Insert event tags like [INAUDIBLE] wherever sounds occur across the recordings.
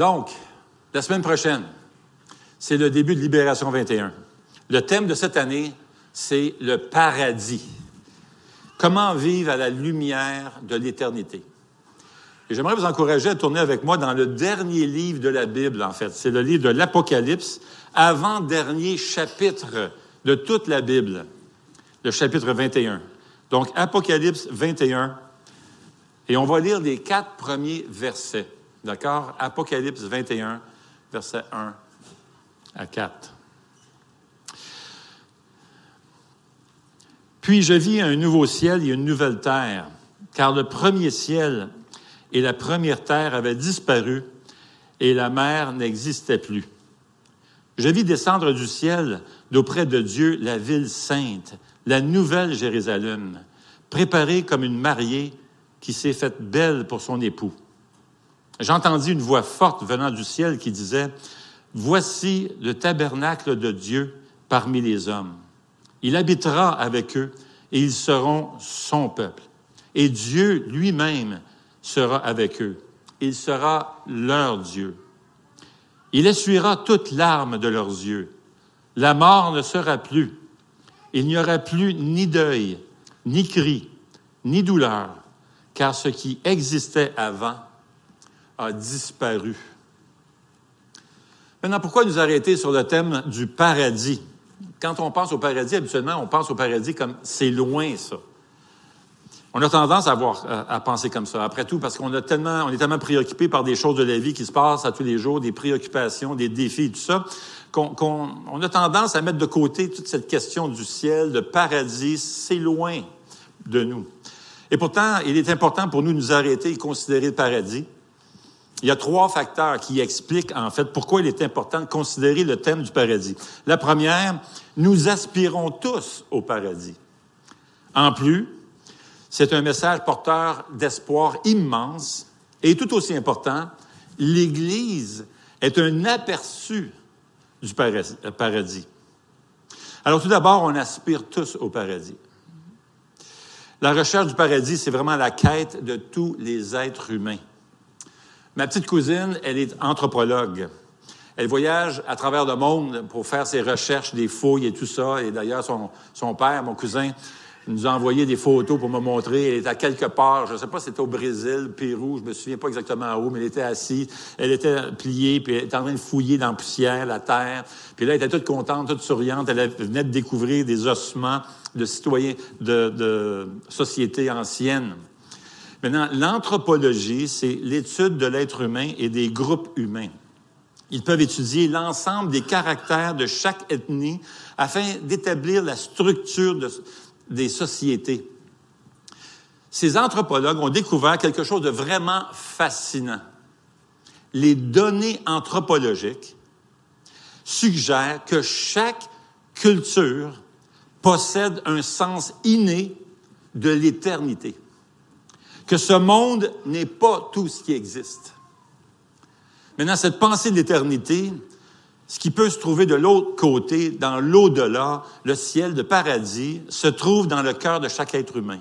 Donc, la semaine prochaine, c'est le début de Libération 21. Le thème de cette année, c'est le paradis. Comment vivre à la lumière de l'éternité. Et j'aimerais vous encourager à tourner avec moi dans le dernier livre de la Bible, en fait. C'est le livre de l'Apocalypse, avant-dernier chapitre de toute la Bible, le chapitre 21. Donc, Apocalypse 21, et on va lire les quatre premiers versets. D'accord? Apocalypse 21, versets 1 à 4. Puis je vis un nouveau ciel et une nouvelle terre, car le premier ciel et la première terre avaient disparu et la mer n'existait plus. Je vis descendre du ciel d'auprès de Dieu la ville sainte, la nouvelle Jérusalem, préparée comme une mariée qui s'est faite belle pour son époux. J'entendis une voix forte venant du ciel qui disait, Voici le tabernacle de Dieu parmi les hommes. Il habitera avec eux et ils seront son peuple. Et Dieu lui-même sera avec eux. Il sera leur Dieu. Il essuiera toute larmes de leurs yeux. La mort ne sera plus. Il n'y aura plus ni deuil, ni cri, ni douleur, car ce qui existait avant a disparu. Maintenant, pourquoi nous arrêter sur le thème du paradis? Quand on pense au paradis, habituellement, on pense au paradis comme c'est loin, ça. On a tendance à, avoir, à, penser comme ça. Après tout, parce qu'on a tellement, on est tellement préoccupé par des choses de la vie qui se passent à tous les jours, des préoccupations, des défis, tout ça, qu'on on a tendance à mettre de côté toute cette question du ciel, de paradis. C'est loin de nous. Et pourtant, il est important pour nous de nous arrêter et considérer le paradis. Il y a trois facteurs qui expliquent en fait pourquoi il est important de considérer le thème du paradis. La première, nous aspirons tous au paradis. En plus, c'est un message porteur d'espoir immense et tout aussi important, l'Église est un aperçu du paradis. Alors tout d'abord, on aspire tous au paradis. La recherche du paradis, c'est vraiment la quête de tous les êtres humains. Ma petite cousine, elle est anthropologue. Elle voyage à travers le monde pour faire ses recherches, des fouilles et tout ça. Et d'ailleurs, son, père, mon cousin, nous a envoyé des photos pour me montrer. Elle est à quelque part, je ne sais pas si c'était au Brésil, Pérou, je me souviens pas exactement où, mais elle était assise, elle était pliée, puis elle était en train de fouiller dans la poussière, la terre. Puis là, elle était toute contente, toute souriante. Elle venait de découvrir des ossements de citoyens de, de sociétés anciennes. Maintenant, l'anthropologie, c'est l'étude de l'être humain et des groupes humains. Ils peuvent étudier l'ensemble des caractères de chaque ethnie afin d'établir la structure des sociétés. Ces anthropologues ont découvert quelque chose de vraiment fascinant. Les données anthropologiques suggèrent que chaque culture possède un sens inné de l'éternité que ce monde n'est pas tout ce qui existe. Maintenant, cette pensée de l'éternité, ce qui peut se trouver de l'autre côté, dans l'au-delà, le ciel de paradis, se trouve dans le cœur de chaque être humain.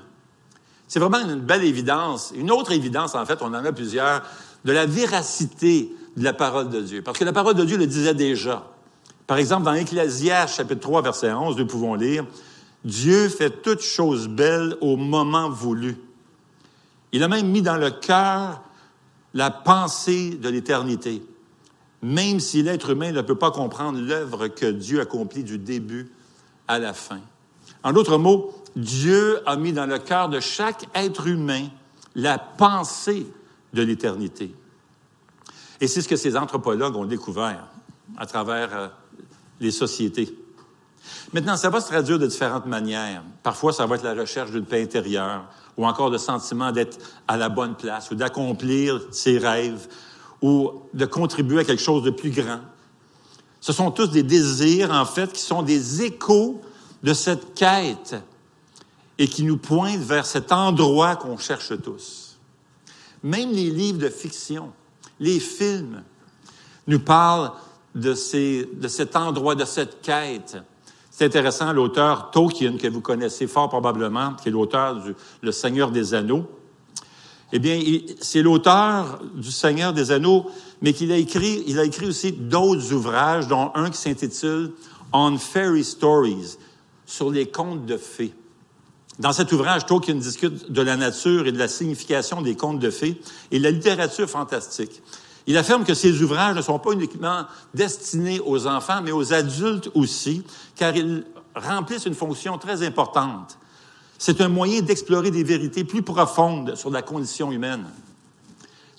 C'est vraiment une belle évidence. Une autre évidence, en fait, on en a plusieurs, de la véracité de la parole de Dieu. Parce que la parole de Dieu le disait déjà. Par exemple, dans Ecclésiaste, chapitre 3, verset 11, nous pouvons lire, Dieu fait toutes choses belles au moment voulu. Il a même mis dans le cœur la pensée de l'éternité, même si l'être humain ne peut pas comprendre l'œuvre que Dieu accomplit du début à la fin. En d'autres mots, Dieu a mis dans le cœur de chaque être humain la pensée de l'éternité. Et c'est ce que ces anthropologues ont découvert à travers euh, les sociétés. Maintenant, ça va se traduire de différentes manières. Parfois, ça va être la recherche d'une paix intérieure, ou encore le sentiment d'être à la bonne place, ou d'accomplir ses rêves, ou de contribuer à quelque chose de plus grand. Ce sont tous des désirs, en fait, qui sont des échos de cette quête et qui nous pointent vers cet endroit qu'on cherche tous. Même les livres de fiction, les films, nous parlent de, ces, de cet endroit, de cette quête. C'est intéressant, l'auteur Tolkien, que vous connaissez fort probablement, qui est l'auteur du Le Seigneur des Anneaux. Eh bien, c'est l'auteur du Seigneur des Anneaux mais qu'il a écrit, il a écrit aussi d'autres ouvrages, dont un qui s'intitule On Fairy Stories, sur les contes de fées. Dans cet ouvrage, Tolkien discute de la nature et de la signification des contes de fées et de la littérature fantastique. Il affirme que ces ouvrages ne sont pas uniquement destinés aux enfants, mais aux adultes aussi, car ils remplissent une fonction très importante. C'est un moyen d'explorer des vérités plus profondes sur la condition humaine.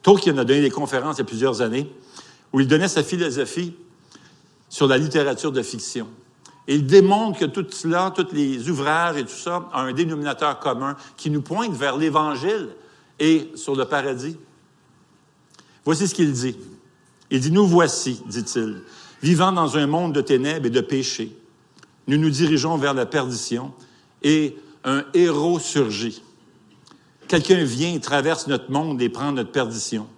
Tolkien a donné des conférences il y a plusieurs années où il donnait sa philosophie sur la littérature de fiction. Il démontre que tout cela, tous les ouvrages et tout ça, ont un dénominateur commun qui nous pointe vers l'Évangile et sur le paradis. Voici ce qu'il dit. Il dit, nous voici, dit-il, vivant dans un monde de ténèbres et de péché. Nous nous dirigeons vers la perdition et un héros surgit. Quelqu'un vient, traverse notre monde et prend notre perdition.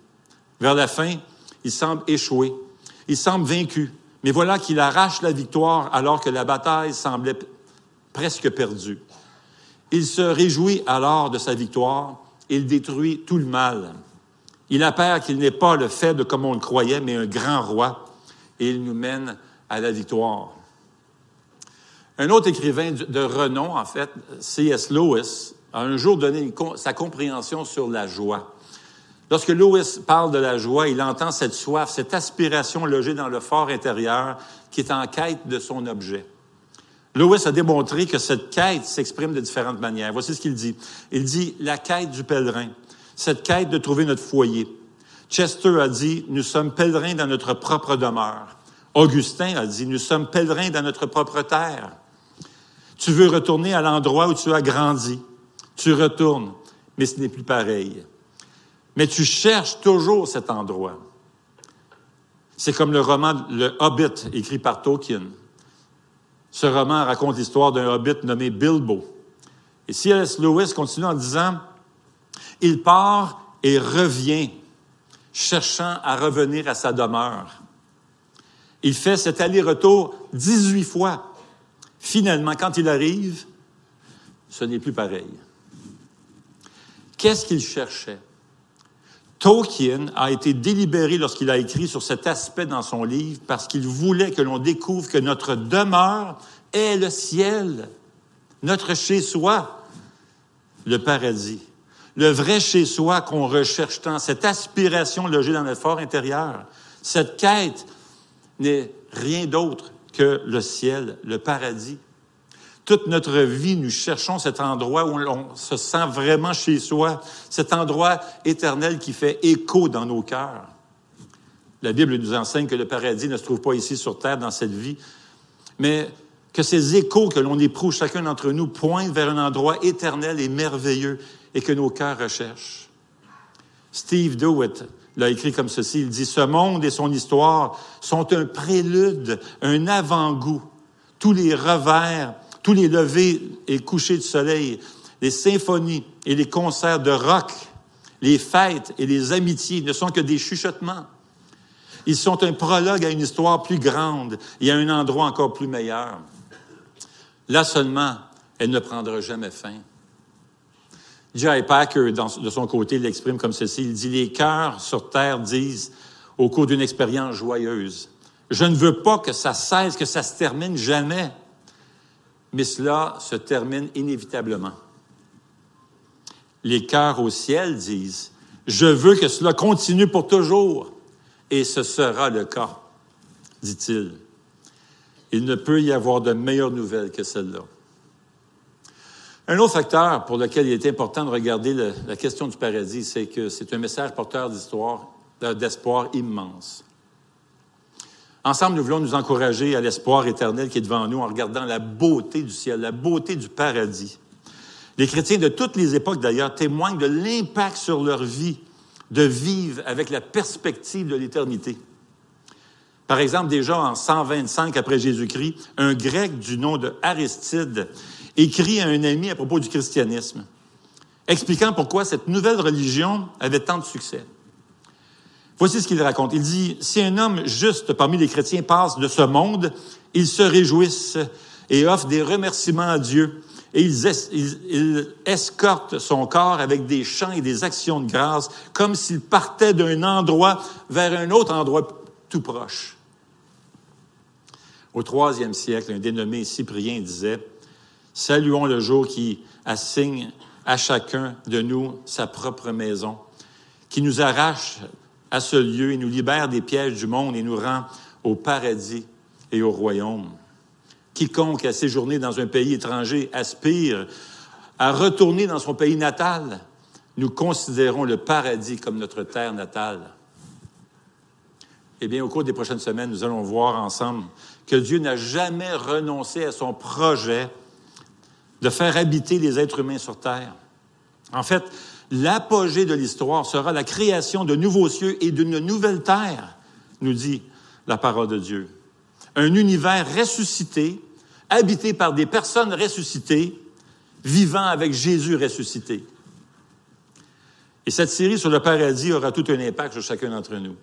Vers la fin, il semble échouer. Il semble vaincu. Mais voilà qu'il arrache la victoire alors que la bataille semblait presque perdue. Il se réjouit alors de sa victoire. Il détruit tout le mal. Il appert qu'il n'est pas le faible comme on le croyait, mais un grand roi. Et il nous mène à la victoire. Un autre écrivain de renom, en fait, C.S. Lewis, a un jour donné sa compréhension sur la joie. Lorsque Lewis parle de la joie, il entend cette soif, cette aspiration logée dans le fort intérieur qui est en quête de son objet. Lewis a démontré que cette quête s'exprime de différentes manières. Voici ce qu'il dit. Il dit la quête du pèlerin, cette quête de trouver notre foyer. Chester a dit, nous sommes pèlerins dans notre propre demeure. Augustin a dit, nous sommes pèlerins dans notre propre terre. Tu veux retourner à l'endroit où tu as grandi. Tu retournes, mais ce n'est plus pareil. Mais tu cherches toujours cet endroit. C'est comme le roman Le Hobbit, écrit par Tolkien. Ce roman raconte l'histoire d'un hobbit nommé Bilbo. Et C.S. Lewis continue en disant, il part et revient, cherchant à revenir à sa demeure. Il fait cet aller-retour 18 fois. Finalement, quand il arrive, ce n'est plus pareil. Qu'est-ce qu'il cherchait? Tolkien a été délibéré lorsqu'il a écrit sur cet aspect dans son livre parce qu'il voulait que l'on découvre que notre demeure est le ciel, notre chez-soi, le paradis. Le vrai chez-soi qu'on recherche tant, cette aspiration logée dans notre fort intérieur, cette quête n'est rien d'autre que le ciel, le paradis. Toute notre vie, nous cherchons cet endroit où on se sent vraiment chez soi, cet endroit éternel qui fait écho dans nos cœurs. La Bible nous enseigne que le paradis ne se trouve pas ici sur terre dans cette vie, mais que ces échos que l'on éprouve chacun d'entre nous pointent vers un endroit éternel et merveilleux et que nos cœurs recherchent. Steve Dewitt l'a écrit comme ceci, il dit, Ce monde et son histoire sont un prélude, un avant-goût. Tous les revers tous les levées et couchers du soleil, les symphonies et les concerts de rock, les fêtes et les amitiés ne sont que des chuchotements. Ils sont un prologue à une histoire plus grande et à un endroit encore plus meilleur. Là seulement, elle ne prendra jamais fin. J.I. Packer, de son côté, l'exprime comme ceci. Il dit, les cœurs sur terre disent, au cours d'une expérience joyeuse, je ne veux pas que ça cesse, que ça se termine jamais mais cela se termine inévitablement. Les cœurs au ciel disent, je veux que cela continue pour toujours, et ce sera le cas, dit-il. Il ne peut y avoir de meilleures nouvelles que celle-là. Un autre facteur pour lequel il est important de regarder la question du paradis, c'est que c'est un message porteur d'histoire, d'espoir immense. Ensemble, nous voulons nous encourager à l'espoir éternel qui est devant nous en regardant la beauté du ciel, la beauté du paradis. Les chrétiens de toutes les époques, d'ailleurs, témoignent de l'impact sur leur vie de vivre avec la perspective de l'éternité. Par exemple, déjà en 125 après Jésus-Christ, un grec du nom de Aristide écrit à un ami à propos du christianisme, expliquant pourquoi cette nouvelle religion avait tant de succès. Voici ce qu'il raconte. Il dit, si un homme juste parmi les chrétiens passe de ce monde, ils se réjouissent et offrent des remerciements à Dieu et il, escorte son corps avec des chants et des actions de grâce, comme s'il partait d'un endroit vers un autre endroit tout proche. Au troisième siècle, un dénommé Cyprien disait, Saluons le jour qui assigne à chacun de nous sa propre maison, qui nous arrache à ce lieu et nous libère des pièges du monde et nous rend au paradis et au royaume. Quiconque a séjourné dans un pays étranger aspire à retourner dans son pays natal. Nous considérons le paradis comme notre terre natale. Eh bien, au cours des prochaines semaines, nous allons voir ensemble que Dieu n'a jamais renoncé à son projet de faire habiter les êtres humains sur terre. En fait, l'apogée de l'histoire sera la création de nouveaux cieux et d'une nouvelle terre, nous dit la parole de Dieu un univers ressuscité, habité par des personnes ressuscitées, vivant avec Jésus ressuscité. Et cette série sur le paradis aura tout un impact sur chacun d'entre nous.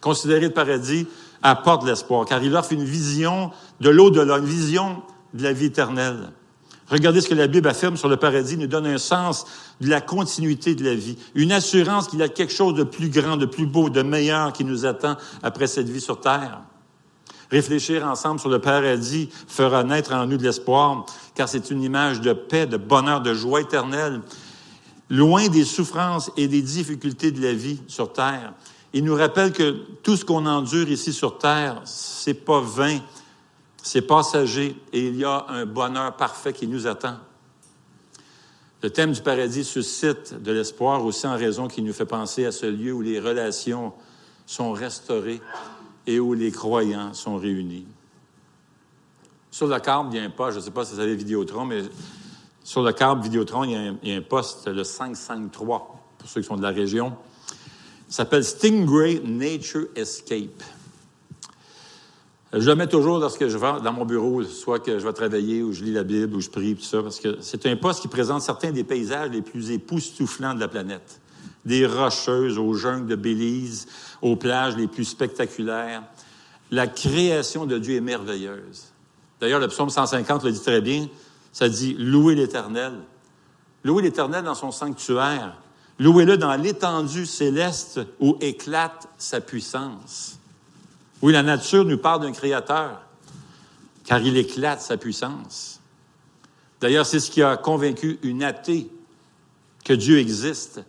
Considérer le paradis apporte l'espoir, car il offre une vision de l'au-delà, une vision de la vie éternelle. Regardez ce que la Bible affirme sur le paradis, nous donne un sens de la continuité de la vie, une assurance qu'il y a quelque chose de plus grand, de plus beau, de meilleur qui nous attend après cette vie sur terre. Réfléchir ensemble sur le paradis fera naître en nous de l'espoir, car c'est une image de paix, de bonheur, de joie éternelle, loin des souffrances et des difficultés de la vie sur terre. Il nous rappelle que tout ce qu'on endure ici sur terre, c'est pas vain, c'est passager et il y a un bonheur parfait qui nous attend. Le thème du paradis suscite de l'espoir aussi en raison qu'il nous fait penser à ce lieu où les relations sont restaurées et où les croyants sont réunis. Sur le câble, il y a un poste, je ne sais pas si vous avez Vidéotron, mais sur le câble Vidéotron, il y, a un, il y a un poste, le 553, pour ceux qui sont de la région. Il s'appelle Stingray Nature Escape. Je le mets toujours lorsque je vais dans mon bureau, soit que je vais travailler ou je lis la Bible ou je prie, tout ça, parce que c'est un poste qui présente certains des paysages les plus époustouflants de la planète. Des rocheuses aux jungles de Belize, aux plages les plus spectaculaires. La création de Dieu est merveilleuse. D'ailleurs, le psaume 150 le dit très bien. Ça dit Louez l'Éternel. Louez l'Éternel dans son sanctuaire. Louez-le dans l'étendue céleste où éclate sa puissance. Oui, la nature nous parle d'un créateur, car il éclate sa puissance. D'ailleurs, c'est ce qui a convaincu une athée que Dieu existe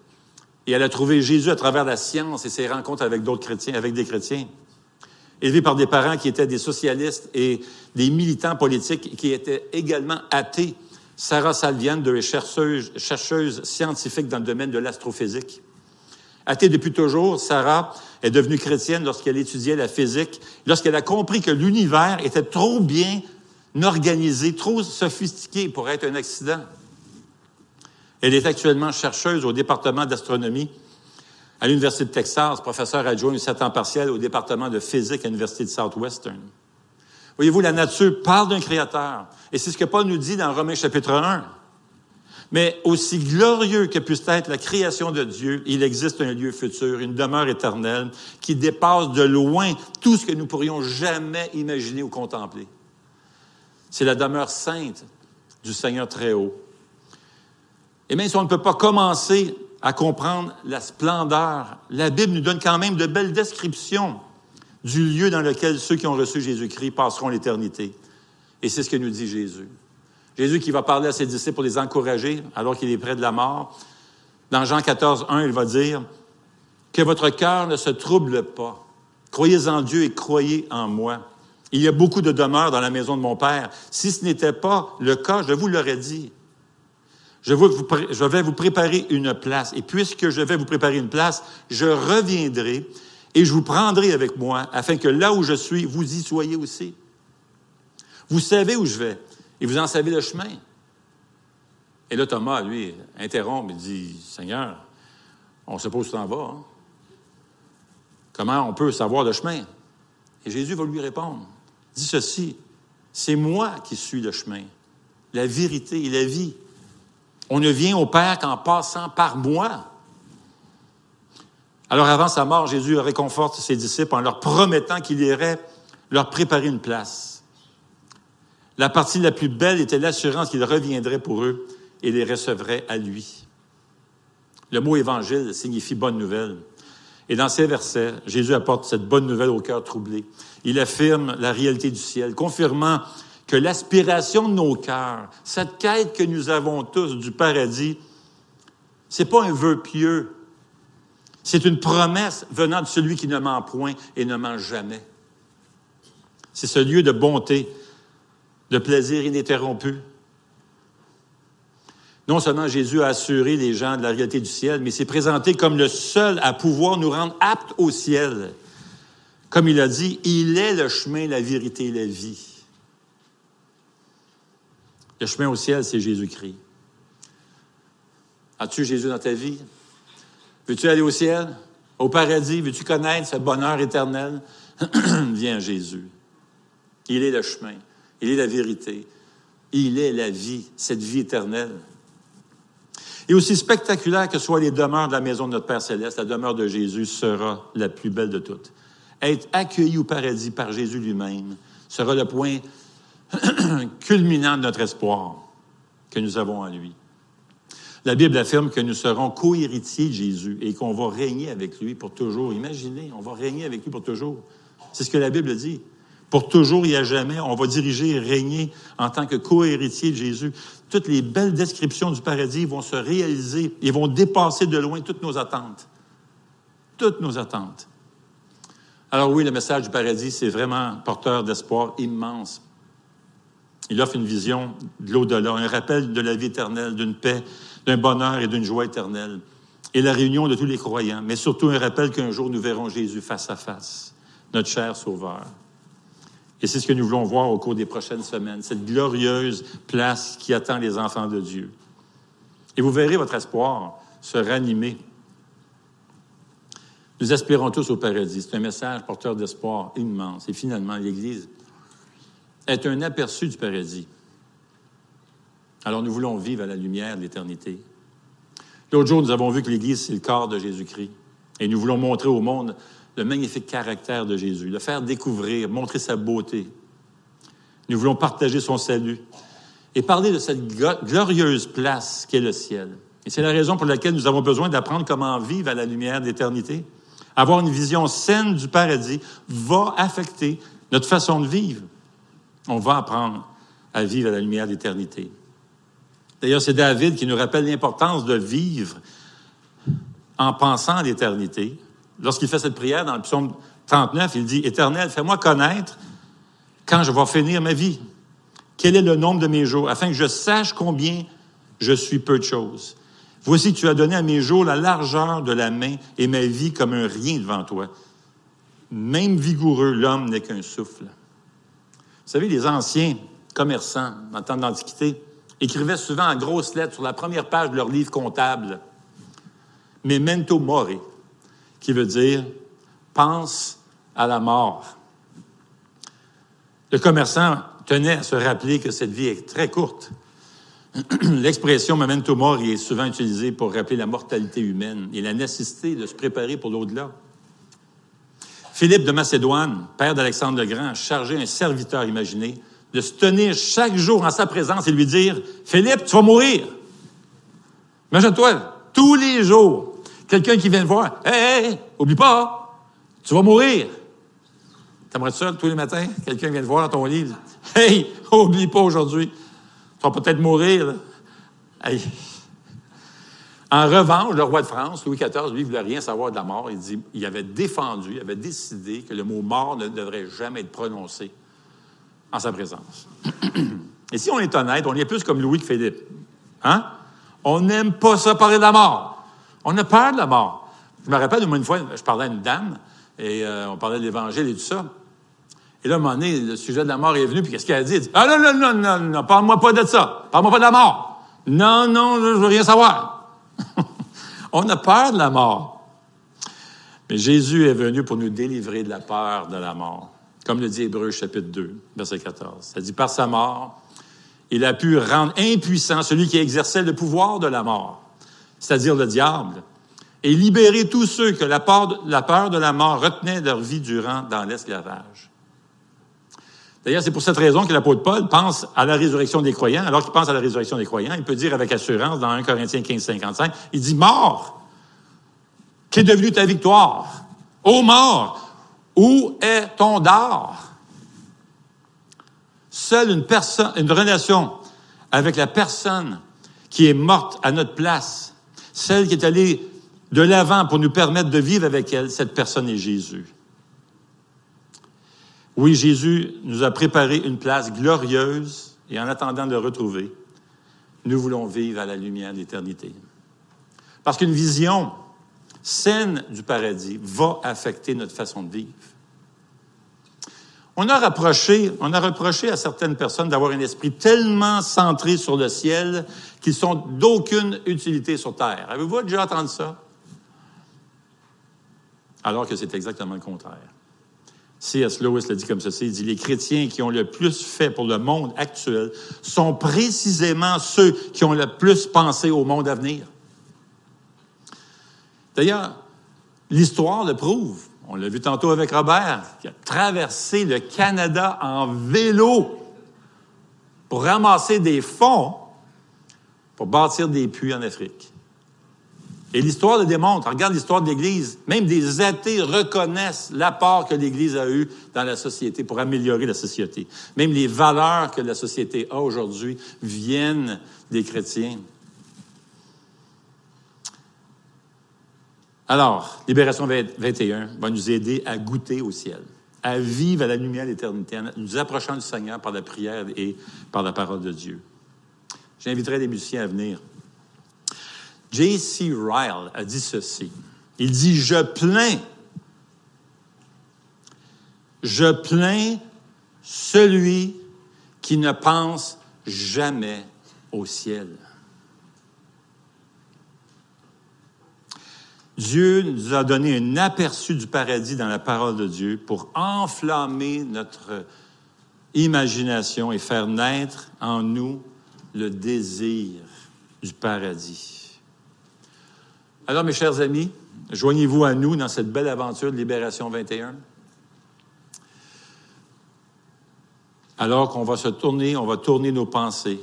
et elle a trouvé Jésus à travers la science et ses rencontres avec d'autres chrétiens, avec des chrétiens. Élevée par des parents qui étaient des socialistes et des militants politiques qui étaient également athées, Sarah Salvian, chercheuse, chercheuse scientifique dans le domaine de l'astrophysique. Athée depuis toujours, Sarah est devenue chrétienne lorsqu'elle étudiait la physique, lorsqu'elle a compris que l'univers était trop bien organisé, trop sophistiqué pour être un accident. Elle est actuellement chercheuse au département d'astronomie à l'Université de Texas, professeur adjoint du temps partiel au département de physique à l'Université de Southwestern. Voyez-vous, la nature parle d'un créateur. Et c'est ce que Paul nous dit dans Romains chapitre 1. Mais aussi glorieux que puisse être la création de Dieu, il existe un lieu futur, une demeure éternelle qui dépasse de loin tout ce que nous pourrions jamais imaginer ou contempler. C'est la demeure sainte du Seigneur très haut. Et même si on ne peut pas commencer à comprendre la splendeur, la Bible nous donne quand même de belles descriptions du lieu dans lequel ceux qui ont reçu Jésus-Christ passeront l'éternité. Et c'est ce que nous dit Jésus. Jésus qui va parler à ses disciples pour les encourager alors qu'il est près de la mort. Dans Jean 14, 1, il va dire que votre cœur ne se trouble pas. Croyez en Dieu et croyez en moi. Il y a beaucoup de demeures dans la maison de mon Père. Si ce n'était pas le cas, je vous l'aurais dit. Je, vais vous préparer une place. Et puisque je vais vous préparer une place, je reviendrai et je vous prendrai avec moi afin que là où je suis, vous y soyez aussi. Vous savez où je vais et vous en savez le chemin. Et là, Thomas, lui, interrompt et dit, Seigneur, on se pose où en vas. Hein? Comment on peut savoir le chemin? Et Jésus va lui répondre, dit ceci, c'est moi qui suis le chemin, la vérité et la vie. On ne vient au Père qu'en passant par moi. Alors avant sa mort, Jésus réconforte ses disciples en leur promettant qu'il irait leur préparer une place. La partie la plus belle était l'assurance qu'il reviendrait pour eux et les recevrait à lui. Le mot évangile signifie bonne nouvelle. Et dans ces versets, Jésus apporte cette bonne nouvelle au cœur troublé. Il affirme la réalité du ciel, confirmant que l'aspiration de nos cœurs, cette quête que nous avons tous du paradis, c'est pas un vœu pieux. C'est une promesse venant de celui qui ne ment point et ne ment jamais. C'est ce lieu de bonté, de plaisir ininterrompu. Non seulement Jésus a assuré les gens de la réalité du ciel, mais s'est présenté comme le seul à pouvoir nous rendre aptes au ciel. Comme il a dit, il est le chemin, la vérité et la vie. Le chemin au ciel, c'est Jésus-Christ. As-tu Jésus dans ta vie? Veux-tu aller au ciel, au paradis? Veux-tu connaître ce bonheur éternel? [CLEARS THROAT] Viens Jésus. Il est le chemin. Il est la vérité. Il est la vie, cette vie éternelle. Et aussi spectaculaire que soient les demeures de la maison de notre Père céleste, la demeure de Jésus sera la plus belle de toutes. Être accueilli au paradis par Jésus lui-même sera le point [CLEARS THROAT] culminant de notre espoir que nous avons en lui. La Bible affirme que nous serons co-héritiers de Jésus et qu'on va régner avec lui pour toujours. Imaginez, on va régner avec lui pour toujours. C'est ce que la Bible dit. Pour toujours et à jamais, on va diriger et régner en tant que co-héritier de Jésus. Toutes les belles descriptions du paradis vont se réaliser et vont dépasser de loin toutes nos attentes. Toutes nos attentes. Alors oui, le message du paradis, c'est vraiment porteur d'espoir immense. Il offre une vision de l'au-delà, un rappel de la vie éternelle, d'une paix, d'un bonheur et d'une joie éternelle, et la réunion de tous les croyants, mais surtout un rappel qu'un jour nous verrons Jésus face à face, notre cher Sauveur. Et c'est ce que nous voulons voir au cours des prochaines semaines, cette glorieuse place qui attend les enfants de Dieu. Et vous verrez votre espoir se ranimer. Nous aspirons tous au paradis. C'est un message porteur d'espoir immense. Et finalement, l'Église est un aperçu du paradis. Alors nous voulons vivre à la lumière de l'éternité. L'autre jour, nous avons vu que l'Église, c'est le corps de Jésus-Christ. Et nous voulons montrer au monde le magnifique caractère de Jésus, le faire découvrir, montrer sa beauté. Nous voulons partager son salut et parler de cette glorieuse place qu'est le ciel. Et c'est la raison pour laquelle nous avons besoin d'apprendre comment vivre à la lumière de l'éternité. Avoir une vision saine du paradis va affecter notre façon de vivre. On va apprendre à vivre à la lumière de l'éternité. D'ailleurs, c'est David qui nous rappelle l'importance de vivre en pensant à l'éternité. Lorsqu'il fait cette prière dans le psaume 39, il dit, Éternel, fais-moi connaître quand je vais finir ma vie. Quel est le nombre de mes jours, afin que je sache combien je suis peu de choses. Voici, tu as donné à mes jours la largeur de la main et ma vie comme un rien devant toi. Même vigoureux, l'homme n'est qu'un souffle. Vous savez, les anciens commerçants, en temps d'Antiquité, écrivaient souvent en grosses lettres sur la première page de leur livre comptable Memento Mori, qui veut dire pense à la mort. Le commerçant tenait à se rappeler que cette vie est très courte. [CLEARS THROAT] L'expression memento mori est souvent utilisée pour rappeler la mortalité humaine et la nécessité de se préparer pour l'au-delà. Philippe de Macédoine, père d'Alexandre le Grand, chargé un serviteur imaginé de se tenir chaque jour en sa présence et lui dire Philippe, tu vas mourir. Imagine-toi, tous les jours, quelqu'un qui vient te voir Hé, hé, oublie pas, tu vas mourir. T'aimerais ça tous les matins, quelqu'un vient te voir dans ton lit Hey, oublie pas aujourd'hui, tu vas peut-être mourir. Hey. En revanche, le roi de France, Louis XIV, lui, ne voulait rien savoir de la mort. Il, dit, il avait défendu, il avait décidé que le mot mort ne devrait jamais être prononcé en sa présence. Et si on est honnête, on est plus comme Louis que Philippe. Hein? On n'aime pas ça parler de la mort. On a peur de la mort. Je me rappelle, une fois, je parlais à une dame, et euh, on parlait de l'Évangile et tout ça. Et là, un moment donné, le sujet de la mort est venu, puis qu'est-ce qu'elle a dit? Elle dit, ah non, non, non, non, non, parle-moi pas de ça. Parle-moi pas de la mort. Non, non, je veux rien savoir. [LAUGHS] on a peur de la mort. Mais Jésus est venu pour nous délivrer de la peur de la mort. Comme le dit Hébreu chapitre 2, verset 14. Ça dit, par sa mort, il a pu rendre impuissant celui qui exerçait le pouvoir de la mort, c'est-à-dire le diable, et libérer tous ceux que la peur, de la mort retenait leur vie durant dans l'esclavage. D'ailleurs, c'est pour cette raison que l'apôtre Paul pense à la résurrection des croyants. Alors qu'il pense à la résurrection des croyants, il peut dire avec assurance dans 1 Corinthiens 15, 55, il dit, mort, qu'est devenu ta victoire? Ô mort, où est ton dard? Seule une personne, une relation avec la personne qui est morte à notre place, celle qui est allée de l'avant pour nous permettre de vivre avec elle, cette personne est Jésus. Oui, Jésus nous a préparé une place glorieuse et en attendant de retrouver, nous voulons vivre à la lumière de l'éternité. Parce qu'une vision saine du paradis va affecter notre façon de vivre. On a, reproché, à certaines personnes d'avoir un esprit tellement centré sur le ciel qu'ils sont d'aucune utilité sur terre. Avez-vous déjà entendu ça? Alors que c'est exactement le contraire. C.S. Lewis l'a dit comme ceci, il dit, les chrétiens qui ont le plus fait pour le monde actuel sont précisément ceux qui ont le plus pensé au monde à venir. D'ailleurs, l'histoire le prouve. On l'a vu tantôt avec Robert, qui a traversé le Canada en vélo pour ramasser des fonds pour bâtir des puits en Afrique. Et l'histoire le démontre. regarde l'histoire de l'Église. Même des athées reconnaissent l'apport que l'Église a eu dans la société pour améliorer la société. Même les valeurs que la société a aujourd'hui viennent des chrétiens. Alors, Libération 21 va nous aider à goûter au ciel, à vivre à la lumière de l'éternité, en nous approchant du Seigneur par la prière et par la parole de Dieu. J'inviterai les musiciens à venir. J.C. Ryle a dit ceci. Il dit, je plains, je plains celui qui ne pense jamais au ciel. Dieu nous a donné un aperçu du paradis dans la parole de Dieu pour enflammer notre imagination et faire naître en nous le désir du paradis. Alors, mes chers amis, joignez-vous à nous dans cette belle aventure de Libération 21. Alors qu'on va se tourner, on va tourner nos pensées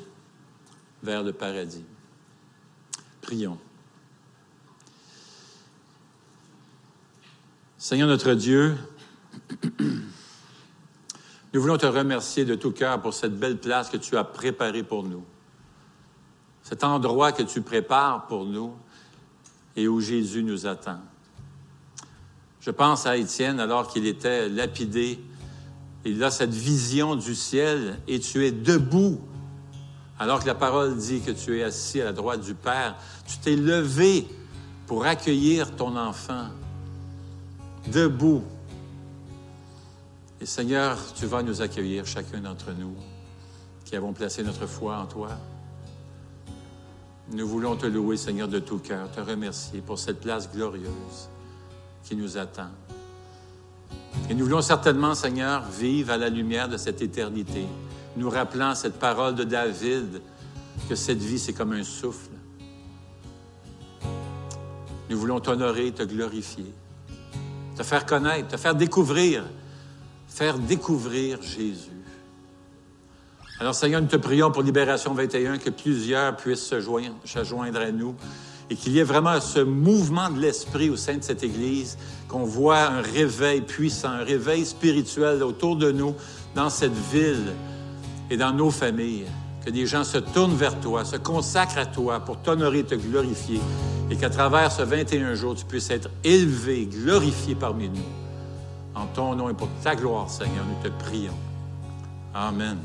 vers le paradis. Prions. Seigneur notre Dieu, nous voulons te remercier de tout cœur pour cette belle place que tu as préparée pour nous. Cet endroit que tu prépares pour nous et où Jésus nous attend. Je pense à Étienne alors qu'il était lapidé. Il a cette vision du ciel et tu es debout alors que la parole dit que tu es assis à la droite du Père. Tu t'es levé pour accueillir ton enfant debout. Et Seigneur, tu vas nous accueillir, chacun d'entre nous, qui avons placé notre foi en toi. Nous voulons te louer, Seigneur, de tout cœur, te remercier pour cette place glorieuse qui nous attend. Et nous voulons certainement, Seigneur, vivre à la lumière de cette éternité, nous rappelant cette parole de David, que cette vie, c'est comme un souffle. Nous voulons t'honorer, te glorifier te faire connaître, te faire découvrir, faire découvrir Jésus. Alors Seigneur, nous te prions pour Libération 21, que plusieurs puissent se joindre, à nous et qu'il y ait vraiment ce mouvement de l'Esprit au sein de cette Église, qu'on voit un réveil puissant, un réveil spirituel autour de nous, dans cette ville et dans nos familles. Que des gens se tournent vers toi, se consacrent à toi pour t'honorer et te glorifier, et qu'à travers ce 21 jours, tu puisses être élevé, glorifié parmi nous. En ton nom et pour ta gloire, Seigneur, nous te prions. Amen.